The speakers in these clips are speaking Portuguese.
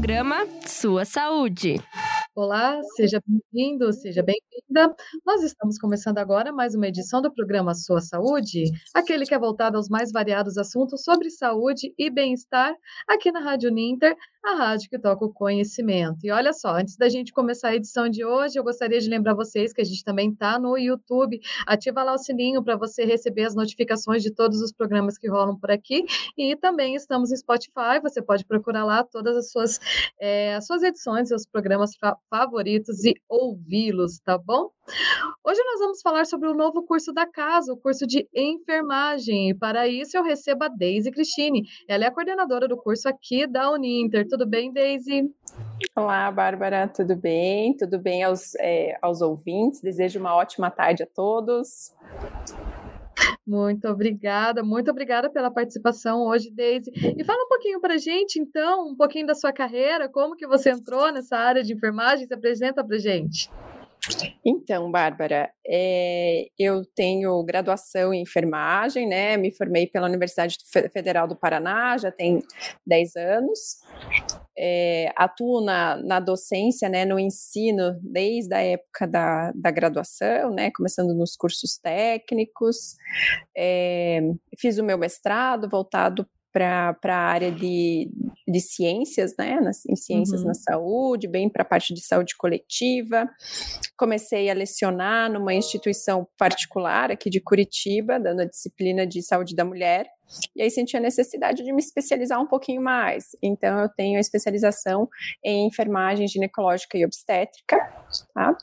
programa Sua Saúde. Olá, seja bem-vindo, seja bem-vinda. Nós estamos começando agora mais uma edição do programa Sua Saúde, aquele que é voltado aos mais variados assuntos sobre saúde e bem-estar aqui na Rádio Ninter, a rádio que toca o conhecimento. E olha só, antes da gente começar a edição de hoje, eu gostaria de lembrar vocês que a gente também está no YouTube. Ativa lá o sininho para você receber as notificações de todos os programas que rolam por aqui. E também estamos no Spotify, você pode procurar lá todas as suas, é, as suas edições, seus programas fa favoritos e ouvi-los, tá bom? Hoje nós vamos falar sobre o novo curso da casa, o curso de enfermagem. E para isso eu recebo a Deise Cristine. Ela é a coordenadora do curso aqui da Uninter. Tudo bem, Deise? Olá, Bárbara, tudo bem? Tudo bem aos, é, aos ouvintes? Desejo uma ótima tarde a todos. Muito obrigada, muito obrigada pela participação hoje, Deise. E fala um pouquinho para a gente, então, um pouquinho da sua carreira, como que você entrou nessa área de enfermagem, se apresenta para a gente. Então, Bárbara, é, eu tenho graduação em enfermagem, né? Me formei pela Universidade Federal do Paraná, já tem 10 anos. É, atuo na, na docência, né, no ensino, desde a época da, da graduação, né, começando nos cursos técnicos. É, fiz o meu mestrado voltado para a área de, de ciências, né, nas, em ciências uhum. na saúde, bem para a parte de saúde coletiva. Comecei a lecionar numa instituição particular aqui de Curitiba, dando a disciplina de saúde da mulher. E aí senti a necessidade de me especializar um pouquinho mais. Então eu tenho a especialização em enfermagem ginecológica e obstétrica, tá?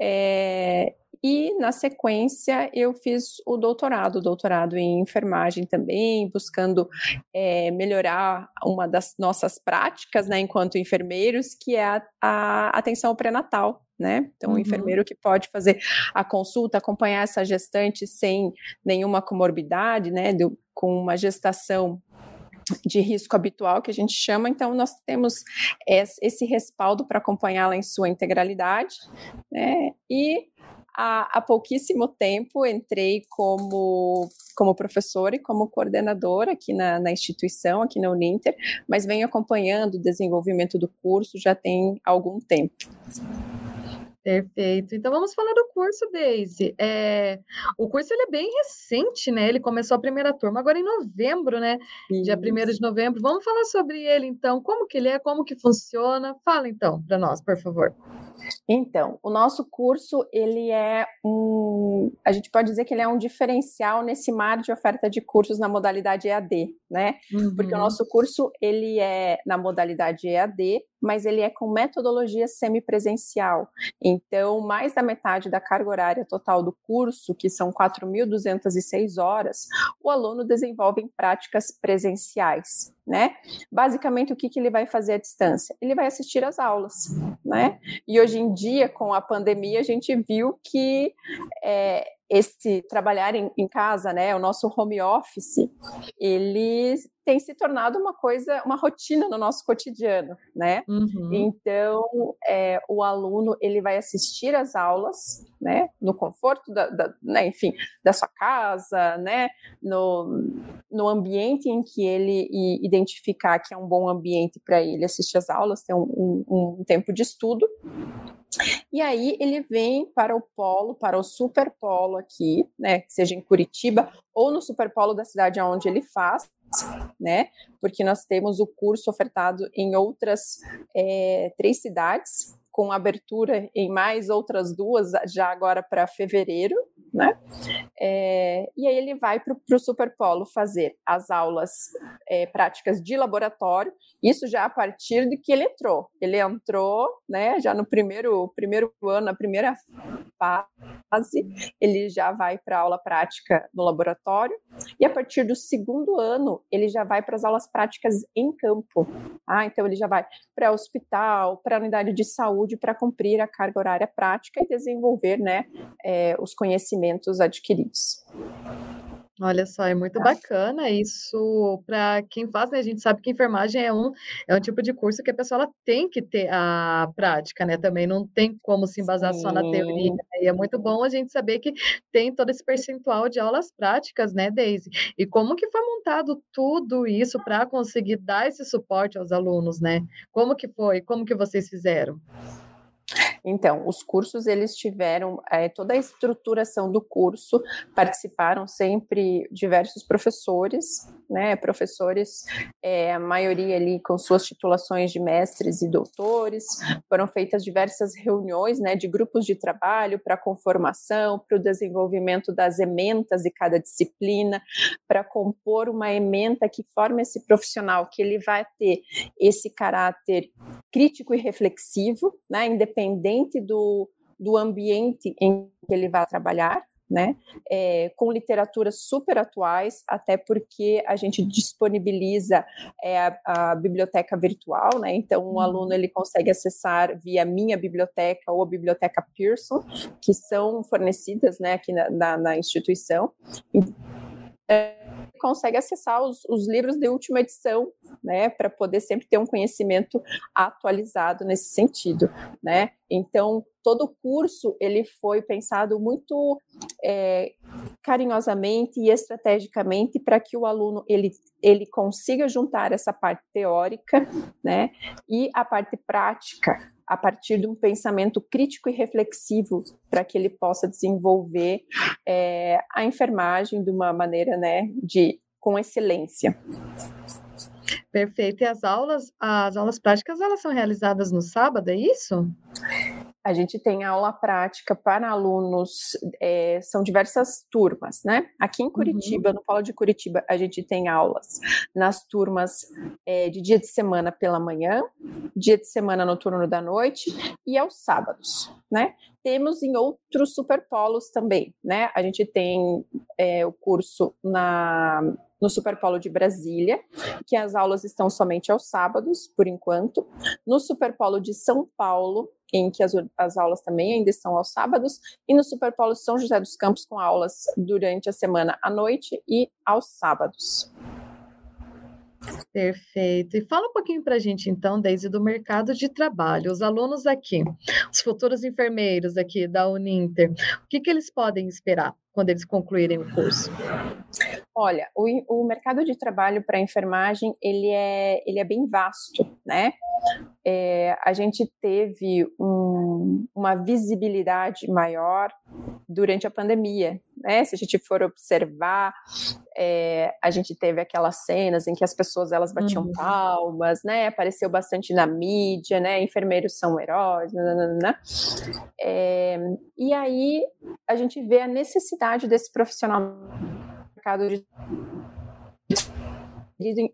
É, e, na sequência, eu fiz o doutorado, doutorado em enfermagem também, buscando é, melhorar uma das nossas práticas, né, enquanto enfermeiros, que é a, a atenção pré-natal. Né? Então, uhum. o enfermeiro que pode fazer a consulta, acompanhar essa gestante sem nenhuma comorbidade, né, com uma gestação de risco habitual que a gente chama, então nós temos esse respaldo para acompanhá-la em sua integralidade, né? E há, há pouquíssimo tempo entrei como, como professora e como coordenadora aqui na, na instituição, aqui na Uninter, mas venho acompanhando o desenvolvimento do curso já tem algum tempo. Perfeito. Então vamos falar do curso, Daisy. É, o curso ele é bem recente, né? Ele começou a primeira turma agora em novembro, né? Isso. Dia 1 de novembro. Vamos falar sobre ele, então. Como que ele é, como que funciona? Fala, então, para nós, por favor. Então, o nosso curso, ele é um, a gente pode dizer que ele é um diferencial nesse mar de oferta de cursos na modalidade EAD, né? Uhum. Porque o uhum. nosso curso, ele é na modalidade EAD, mas ele é com metodologia semipresencial. Então, mais da metade da carga horária total do curso, que são 4.206 horas, o aluno desenvolve em práticas presenciais né? Basicamente, o que, que ele vai fazer à distância? Ele vai assistir às aulas, né? E hoje em dia, com a pandemia, a gente viu que é, esse trabalhar em, em, casa, né, o nosso home office, ele tem se tornado uma coisa, uma rotina no nosso cotidiano, né? Uhum. Então, é, o aluno ele vai assistir às aulas, né, no conforto da, da né, enfim, da sua casa, né, no, no ambiente em que ele identificar que é um bom ambiente para ele assistir às aulas, ter um, um, um tempo de estudo. E aí ele vem para o polo, para o superpolo aqui, né, seja em Curitiba ou no superpolo da cidade onde ele faz, né, porque nós temos o curso ofertado em outras é, três cidades, com abertura em mais outras duas já agora para fevereiro, né? É, e aí ele vai para o Superpolo fazer as aulas é, práticas de laboratório, isso já a partir de que ele entrou. Ele entrou, né, já no primeiro, primeiro ano, na primeira fase, ele já vai para a aula prática no laboratório, e a partir do segundo ano, ele já vai para as aulas práticas em campo. Ah, então ele já vai para hospital, para unidade de saúde, para cumprir a carga horária prática e desenvolver, né, é, os conhecimentos adquiridos. Olha só, é muito bacana isso para quem faz, né, a gente sabe que enfermagem é um é um tipo de curso que a pessoa ela tem que ter a prática, né, também não tem como se embasar só na teoria, né, e é muito bom a gente saber que tem todo esse percentual de aulas práticas, né, Daisy. E como que foi montado tudo isso para conseguir dar esse suporte aos alunos, né? Como que foi? Como que vocês fizeram? Então, os cursos eles tiveram é, toda a estruturação do curso, participaram sempre diversos professores, né? Professores, é, a maioria ali com suas titulações de mestres e doutores. Foram feitas diversas reuniões, né? De grupos de trabalho para conformação, para o desenvolvimento das ementas de cada disciplina, para compor uma ementa que forma esse profissional que ele vai ter esse caráter crítico e reflexivo, né? Independente independente do, do ambiente em que ele vai trabalhar, né? É, com literaturas super atuais, até porque a gente disponibiliza é, a, a, biblioteca virtual, né? Então, o um aluno ele consegue acessar via minha biblioteca ou a biblioteca Pearson, que são fornecidas, né, aqui na, na, na instituição. É, consegue acessar os, os livros de última edição, né, para poder sempre ter um conhecimento atualizado nesse sentido, né? Então, todo o curso ele foi pensado muito é, carinhosamente e estrategicamente para que o aluno ele, ele consiga juntar essa parte teórica, né, e a parte prática a partir de um pensamento crítico e reflexivo para que ele possa desenvolver é, a enfermagem de uma maneira, né, de com excelência. Perfeito. E as aulas, as aulas práticas, elas são realizadas no sábado, é isso? A gente tem aula prática para alunos, é, são diversas turmas, né? Aqui em uhum. Curitiba, uhum. no Polo de Curitiba, a gente tem aulas nas turmas é, de dia de semana pela manhã, dia de semana no turno da noite e aos sábados, né? Temos em outros superpolos também, né? A gente tem é, o curso na no Superpolo de Brasília, que as aulas estão somente aos sábados, por enquanto. No Superpolo de São Paulo, em que as, as aulas também ainda estão aos sábados, e no Superpolo São José dos Campos, com aulas durante a semana à noite e aos sábados. Perfeito. E fala um pouquinho para a gente, então, Deise, do mercado de trabalho. Os alunos aqui, os futuros enfermeiros aqui da Uninter, o que, que eles podem esperar quando eles concluírem o curso? Olha, o, o mercado de trabalho para enfermagem ele é, ele é bem vasto, né? É, a gente teve um, uma visibilidade maior durante a pandemia, né? Se a gente for observar, é, a gente teve aquelas cenas em que as pessoas elas batiam uhum. palmas, né? Apareceu bastante na mídia, né? Enfermeiros são heróis, né? É, e aí a gente vê a necessidade desse profissional mercado de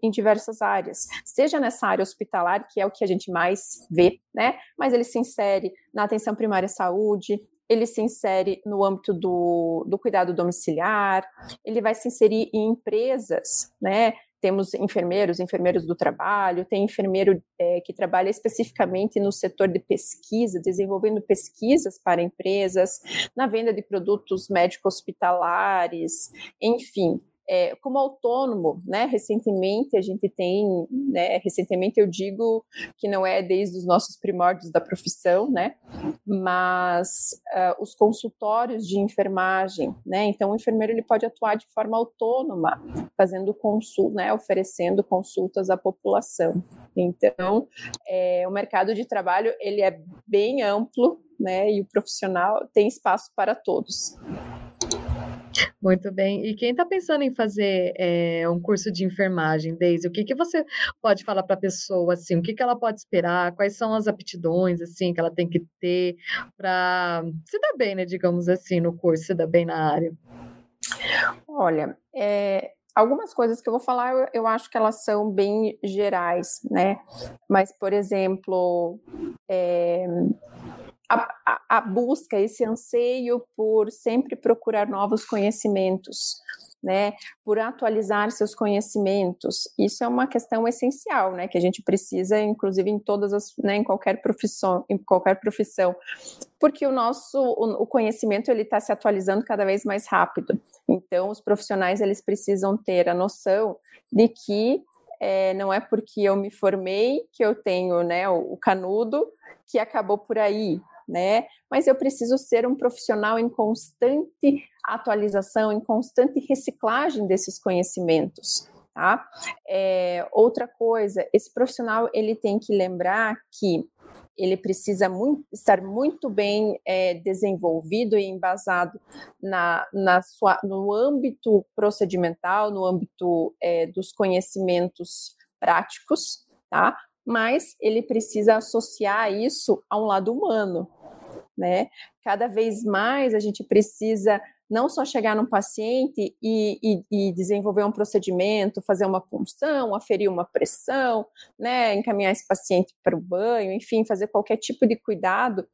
em diversas áreas, seja nessa área hospitalar, que é o que a gente mais vê, né? Mas ele se insere na atenção primária à saúde, ele se insere no âmbito do, do cuidado domiciliar, ele vai se inserir em empresas, né? Temos enfermeiros, enfermeiros do trabalho, tem enfermeiro é, que trabalha especificamente no setor de pesquisa, desenvolvendo pesquisas para empresas, na venda de produtos médico-hospitalares, enfim é, como autônomo, né? Recentemente a gente tem, né? Recentemente eu digo que não é desde os nossos primórdios da profissão, né? Mas uh, os consultórios de enfermagem, né? Então o enfermeiro ele pode atuar de forma autônoma, fazendo consulta, né? Oferecendo consultas à população. Então é, o mercado de trabalho ele é bem amplo, né? E o profissional tem espaço para todos. Muito bem. E quem está pensando em fazer é, um curso de enfermagem, Deise, o que, que você pode falar para a pessoa, assim, o que, que ela pode esperar, quais são as aptidões, assim, que ela tem que ter para se dar bem, né, digamos assim, no curso, se dar bem na área? Olha, é, algumas coisas que eu vou falar, eu, eu, acho que elas são bem gerais, né? Mas, por exemplo, é, a, a, a busca, esse anseio por sempre procurar novos conhecimentos, né, por atualizar seus conhecimentos. Isso é uma questão essencial, né, que a gente precisa, inclusive em todas as, né, em qualquer profissão, em qualquer profissão, porque o nosso o, o conhecimento ele está se atualizando cada vez mais rápido. Então, os profissionais eles precisam ter a noção de que é, não é porque eu me formei que eu tenho né, o, o canudo que acabou por aí, né? Mas eu preciso ser um profissional em constante atualização, em constante reciclagem desses conhecimentos. Tá? É, outra coisa, esse profissional ele tem que lembrar que ele precisa muito, estar muito bem é, desenvolvido e embasado na, na sua, no âmbito procedimental, no âmbito é, dos conhecimentos práticos, tá? Mas ele precisa associar isso a um lado humano, né? Cada vez mais a gente precisa não só chegar num paciente e, e, e, desenvolver um procedimento, fazer uma punção, aferir uma pressão, né, encaminhar esse paciente para o banho, enfim, fazer qualquer tipo de cuidado,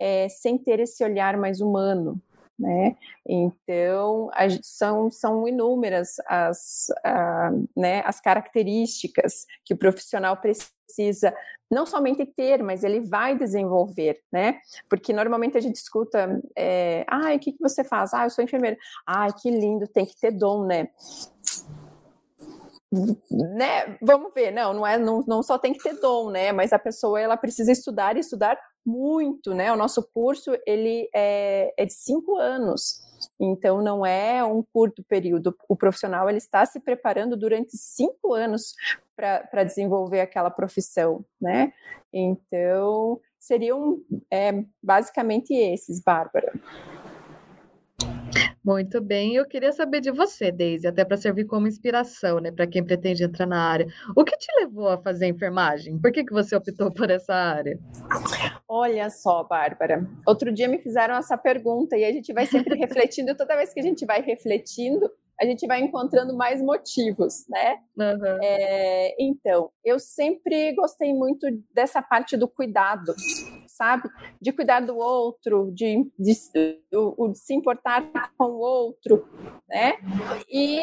é, sem ter esse olhar mais humano, né? Então, são, são inúmeras as, a, né, as características que o profissional precisa não somente ter, mas ele vai desenvolver, né? Porque normalmente a gente escuta, é, ah, o que, que você faz? Ah, eu sou enfermeira. Ah, que lindo, tem que ter dom, né? né? Vamos ver, não, não é, não, não só tem que ter dom, né? Mas a pessoa ela precisa estudar e estudar muito, né? O nosso curso ele é, é de cinco anos, então não é um curto período. O profissional ele está se preparando durante cinco anos para desenvolver aquela profissão, né? Então seriam é, basicamente esses, Bárbara. Muito bem, eu queria saber de você, Deise, até para servir como inspiração, né, para quem pretende entrar na área. O que te levou a fazer enfermagem? Por que, que você optou por essa área? Olha só, Bárbara, outro dia me fizeram essa pergunta e a gente vai sempre refletindo, toda vez que a gente vai refletindo, a gente vai encontrando mais motivos, né? Uhum. É, então, eu sempre gostei muito dessa parte do cuidado, sabe? De cuidar do outro, de, de, de, de se importar com o outro, né? E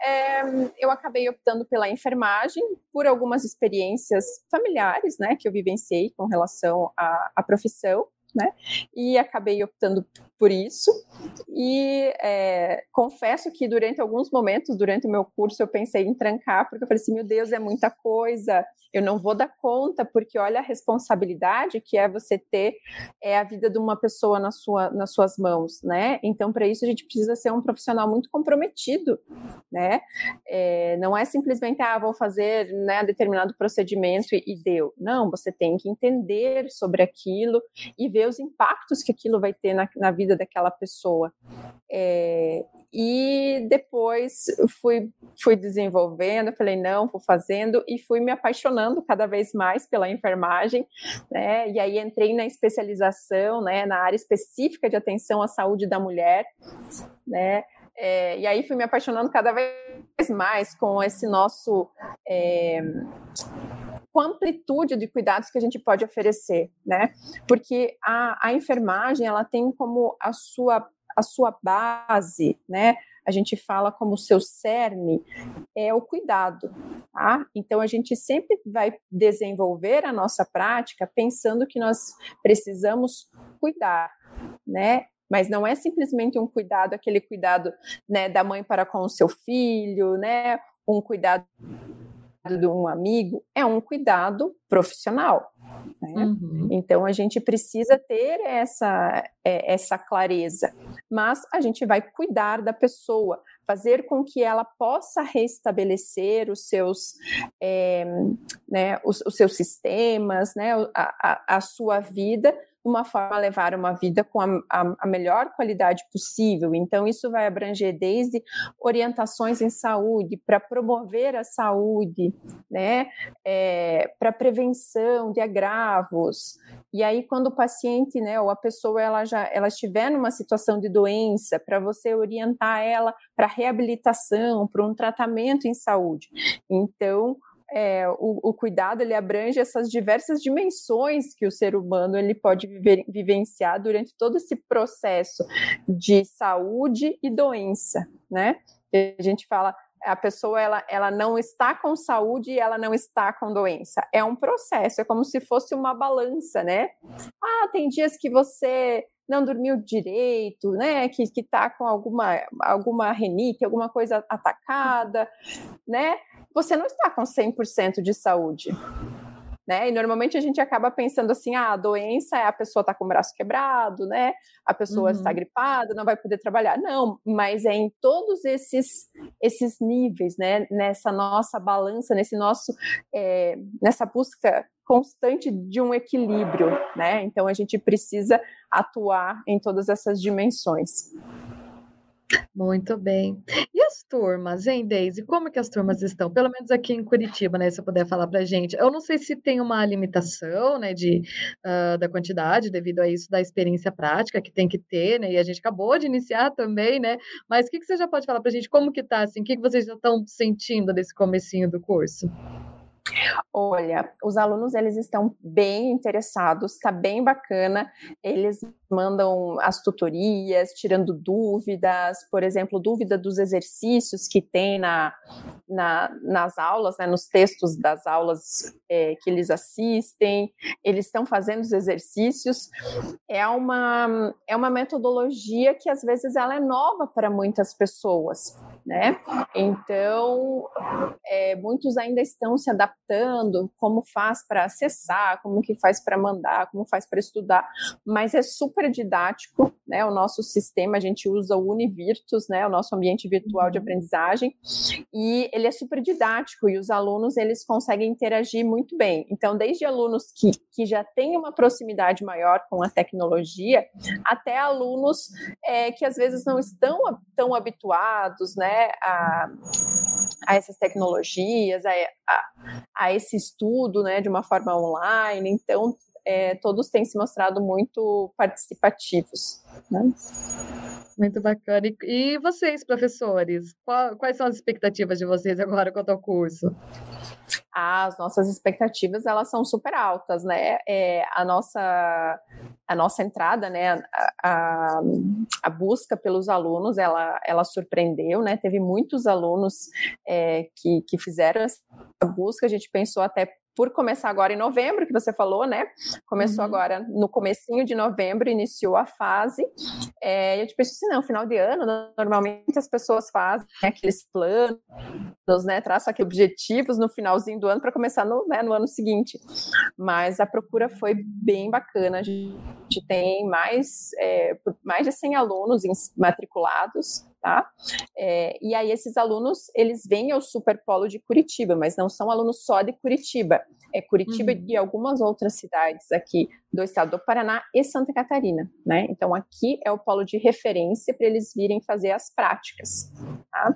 é, eu acabei optando pela enfermagem por algumas experiências familiares, né, que eu vivenciei com relação à, à profissão né? E acabei optando por isso. E é, confesso que durante alguns momentos, durante o meu curso, eu pensei em trancar, porque eu falei assim: meu Deus, é muita coisa, eu não vou dar conta, porque olha a responsabilidade que é você ter é, a vida de uma pessoa na sua, nas suas mãos, né? Então, para isso, a gente precisa ser um profissional muito comprometido, né? É, não é simplesmente, ah, vou fazer né, determinado procedimento e, e deu. Não, você tem que entender sobre aquilo e ver os impactos que aquilo vai ter na, na vida daquela pessoa. É, e depois fui, fui desenvolvendo, falei, não, vou fazendo, e fui me apaixonando cada vez mais pela enfermagem, né? E aí entrei na especialização, né, na área específica de atenção à saúde da mulher, né? É, e aí fui me apaixonando cada vez mais com esse nosso. É, com a amplitude de cuidados que a gente pode oferecer, né? Porque a, a enfermagem ela tem como a sua a sua base, né? A gente fala como seu cerne é o cuidado, tá? Então a gente sempre vai desenvolver a nossa prática pensando que nós precisamos cuidar, né? Mas não é simplesmente um cuidado, aquele cuidado né, da mãe para com o seu filho, né? Um cuidado de um amigo é um cuidado profissional. Né? Uhum. Então a gente precisa ter essa, é, essa clareza, mas a gente vai cuidar da pessoa, fazer com que ela possa restabelecer os seus, é, né, os, os, seus sistemas, né, a, a, a sua vida uma forma levar uma vida com a, a, a, melhor qualidade possível. Então, isso vai abranger desde orientações em saúde, para promover a saúde, né, é, para prevenção de agravos. E aí, quando o paciente, né, ou a pessoa, ela já ela estiver numa situação de doença, para você orientar ela para reabilitação, para um tratamento em saúde. Então, é, o, o, cuidado ele abrange essas diversas dimensões que o ser humano ele pode viver, vivenciar durante todo esse processo de saúde e doença, né? A gente fala, a pessoa ela, ela não está com saúde e ela não está com doença. É um processo, é como se fosse uma balança, né? Ah, tem dias que você não dormiu direito, né? Que, que tá com alguma, alguma renite, alguma coisa atacada, né? Você não está com 100% de saúde né? E normalmente a gente acaba pensando assim, ah, a doença é a pessoa está com o braço quebrado, né? A pessoa uhum. está gripada, não vai poder trabalhar. Não, mas é em todos esses esses níveis, né? Nessa nossa balança, nesse nosso é, nessa busca constante de um equilíbrio, né? Então a gente precisa atuar em todas essas dimensões. Muito bem. E as turmas, hein, Deise? Como que as turmas estão? Pelo menos aqui em Curitiba, né? Se você puder falar para gente. Eu não sei se tem uma limitação, né, de, uh, da quantidade devido a isso da experiência prática que tem que ter, né? E a gente acabou de iniciar também, né? Mas o que, que você já pode falar para gente? Como que tá, assim? O que, que vocês já estão sentindo desse comecinho do curso? Olha, os alunos eles estão bem interessados, está bem bacana. Eles mandam as tutorias, tirando dúvidas, por exemplo, dúvida dos exercícios que tem na, na nas aulas, né, nos textos das aulas é, que eles assistem. Eles estão fazendo os exercícios. É uma é uma metodologia que às vezes ela é nova para muitas pessoas, né? Então, é, muitos ainda estão se adaptando, como faz para acessar, como que faz para mandar, como faz para estudar, mas é super didático, né? O nosso sistema, a gente usa o Univirtus, né? O nosso ambiente virtual de uhum. aprendizagem, e ele é super didático e os alunos eles conseguem interagir muito bem. Então, desde alunos que, que já têm uma proximidade maior com a tecnologia, até alunos é, que às vezes não estão tão habituados, né? A, a essas tecnologias, a, a, a, esse estudo né, de uma forma online. Então, é, todos têm se mostrado muito participativos. Né? Muito bacana. E, vocês, professores, quais são as expectativas de vocês agora quanto ao curso? as nossas expectativas elas são super altas, né? É, a nossa a nossa entrada, né? A, a, a, busca pelos alunos ela ela surpreendeu, né? Teve muitos alunos é, que, que fizeram essa busca. A gente pensou até por começar agora em novembro, que você falou, né? Começou uhum. agora no comecinho de novembro, iniciou a fase. É, eu te pensei assim, não, final de ano, normalmente as pessoas fazem né, aqueles planos, né? Traçam aqui objetivos no finalzinho do ano para começar no, né, no ano seguinte. Mas a procura foi bem bacana. A gente tem mais, é, mais de 100 alunos matriculados tá? É, e aí esses alunos, eles vêm ao Superpolo de Curitiba, mas não são alunos só de Curitiba, é Curitiba uhum. e algumas outras cidades aqui do estado do Paraná e Santa Catarina, né? Então aqui é o polo de referência para eles virem fazer as práticas, tá?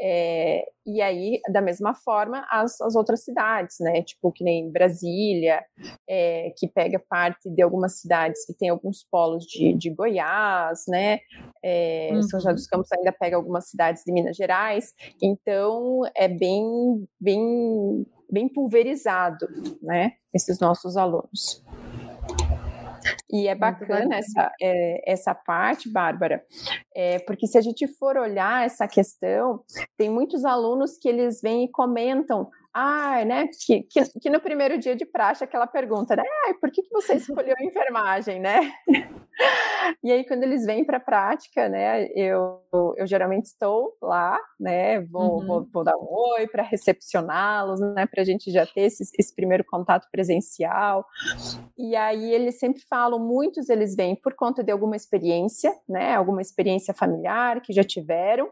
É, e aí, da mesma forma, as, as outras cidades, né? Tipo, que nem Brasília, é, que pega parte de algumas cidades que tem alguns polos de, de Goiás, né? É, uhum. São José dos Campos ainda pega algumas cidades de Minas Gerais, então é bem, bem, bem pulverizado, né? Esses nossos alunos. E é bacana essa, é, essa parte, Bárbara, é, porque se a gente for olhar essa questão, tem muitos alunos que eles vêm e comentam ah, né? Que, que, que, no primeiro dia de praxe aquela pergunta, né? Ah, por que, que você escolheu enfermagem, né? e aí, quando eles vêm para a prática, né? Eu, eu geralmente estou lá, né? Vou, uhum. vou, vou dar um oi para recepcioná-los, né? Para a gente já ter esse, esse primeiro contato presencial. E aí eles sempre falam, muitos eles vêm por conta de alguma experiência, né? Alguma experiência familiar que já tiveram.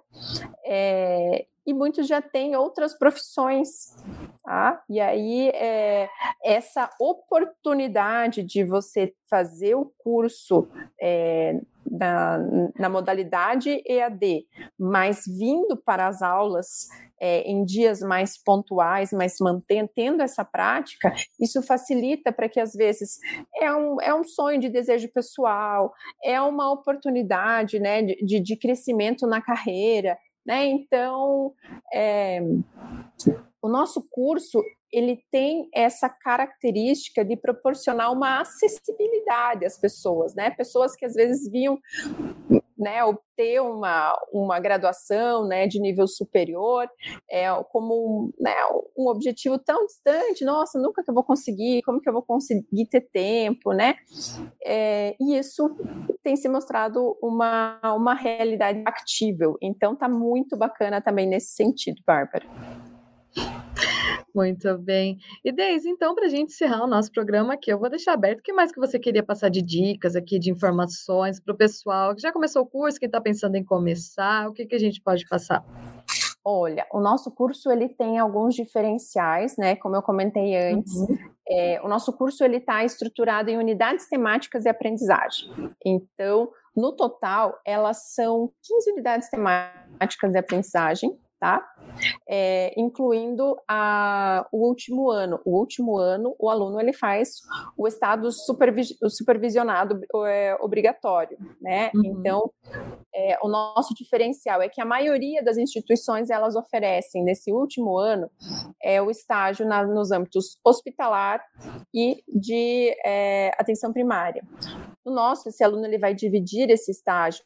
É, e muitos já têm outras profissões, tá? E aí é, essa oportunidade de você fazer o curso é, na, na, modalidade EAD, mas vindo para as aulas é, em dias mais pontuais, mas mantendo tendo essa prática, isso facilita para que às vezes é um, é um sonho de desejo pessoal, é uma oportunidade né, de, de crescimento na carreira, né? Então, é, o nosso curso ele tem essa característica de proporcionar uma acessibilidade às pessoas, né? Pessoas que às vezes viam né, obter uma, uma graduação né, de nível superior é, como né, um objetivo tão distante, nossa, nunca que eu vou conseguir, como que eu vou conseguir ter tempo, né? É, e isso tem se mostrado uma, uma realidade factível. Então tá muito bacana também nesse sentido, Bárbara. Muito bem. E Deise, então, para a gente encerrar o nosso programa aqui, eu vou deixar aberto o que mais que você queria passar de dicas aqui, de informações para o pessoal que já começou o curso, quem está pensando em começar, o que, que a gente pode passar? Olha, o nosso curso ele tem alguns diferenciais, né? Como eu comentei antes, uhum. é, o nosso curso ele está estruturado em unidades temáticas e aprendizagem. Então, no total, elas são 15 unidades temáticas de aprendizagem, tá? É, incluindo a, o último ano. O último ano, o aluno ele faz o estado supervi supervisionado é, obrigatório, né? Uhum. Então, é, o nosso diferencial é que a maioria das instituições elas oferecem nesse último ano é, o estágio na, nos âmbitos hospitalar e de é, atenção primária. No nosso, esse aluno ele vai dividir esse estágio,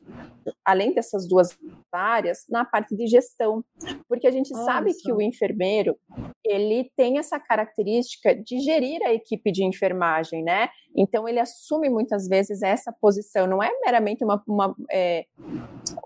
além dessas duas áreas, na parte de gestão, porque a gente Nossa. sabe que o enfermeiro ele tem essa característica de gerir a equipe de enfermagem, né? Então ele assume muitas vezes essa posição, não é meramente uma, uma, é,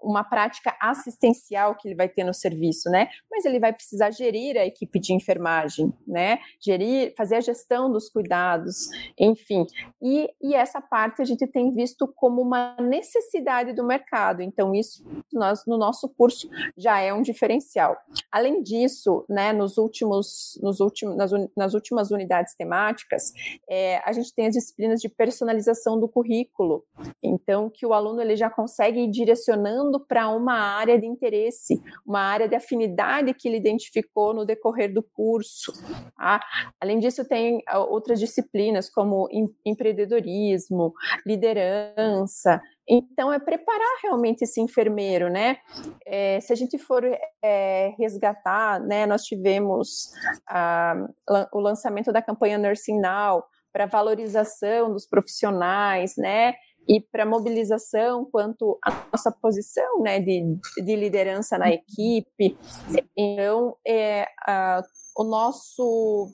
uma prática assistencial que ele vai ter no serviço, né? Mas ele vai precisar gerir a equipe de enfermagem, né? Gerir, fazer a gestão dos cuidados, enfim. E, e essa parte a gente tem visto como uma necessidade do mercado. Então isso nós no nosso curso já é um diferencial. Além disso, né? Nos últimos, nos últimos, nas, nas últimas unidades temáticas, é, a gente tem as disciplinas de personalização do currículo. Então que o aluno ele já consegue ir direcionando para uma área de interesse, uma área de afinidade que ele identificou no decorrer do curso. Tá? Além disso, tem ah, outras disciplinas como empreendedorismo, liderança, então, é preparar realmente esse enfermeiro, né? É, se a gente for é, resgatar, né, nós tivemos o lançamento da campanha Nursing Now para valorização dos profissionais, né? e para mobilização quanto à nossa posição né, de, de liderança na equipe. Então, é, a, o nosso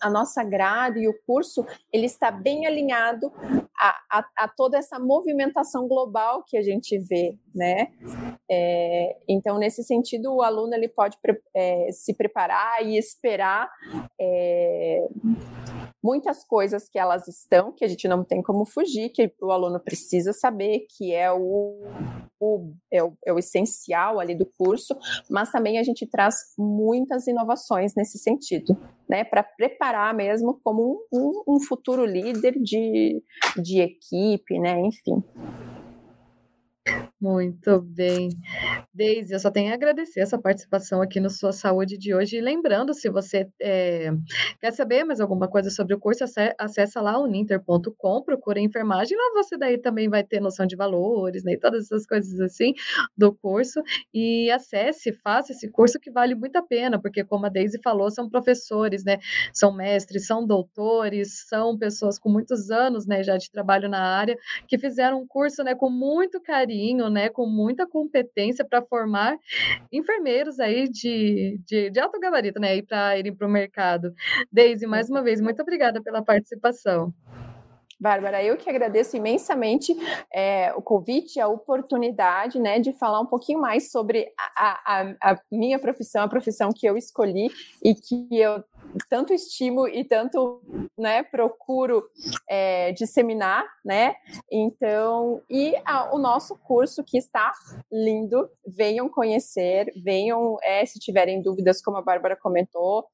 a nossa grade e o curso ele está bem alinhado a, a, a toda essa movimentação global que a gente vê, né? É, então nesse sentido o aluno ele pode é, se preparar e esperar é, muitas coisas que elas estão, que a gente não tem como fugir, que o aluno precisa saber, que é o, o, é o, é o essencial ali do curso, mas também a gente traz muitas inovações nesse sentido, né, para preparar mesmo como um, um, um futuro líder de, de equipe, né, enfim. Muito bem. Deise, eu só tenho a agradecer essa participação aqui no Sua Saúde de hoje. E lembrando, se você é, quer saber mais alguma coisa sobre o curso, acessa lá o ninter.com, procura enfermagem, lá você daí também vai ter noção de valores, né, e todas essas coisas assim do curso. E acesse, faça esse curso que vale muito a pena, porque como a Deise falou, são professores, né, são mestres, são doutores, são pessoas com muitos anos, né, já de trabalho na área, que fizeram um curso, né, com muito carinho, né, com muita competência para formar enfermeiros aí de, de, de alto gabarito, né, para irem para o mercado. Deise, mais uma vez, muito obrigada pela participação. Bárbara, eu que agradeço imensamente é, o convite, a oportunidade né, de falar um pouquinho mais sobre a, a, a, minha profissão, a profissão que eu escolhi e que eu tanto estimo e tanto né, procuro é, disseminar, né? Então, e a, o nosso curso que está lindo, venham conhecer, venham, é, se tiverem dúvidas, como a Bárbara comentou,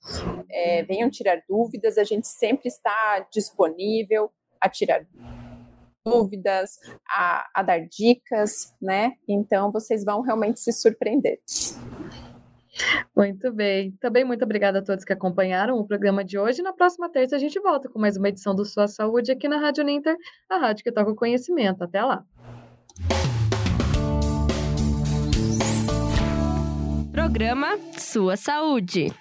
é, venham tirar dúvidas, a gente sempre está disponível a tirar dúvidas, a, a dar dicas, né? Então vocês vão realmente se surpreender. Muito bem. Também muito obrigada a todos que acompanharam o programa de hoje. Na próxima terça a gente volta com mais uma edição do Sua Saúde aqui na Rádio Ninter, a rádio que toca o conhecimento. Até lá. Programa Sua Saúde.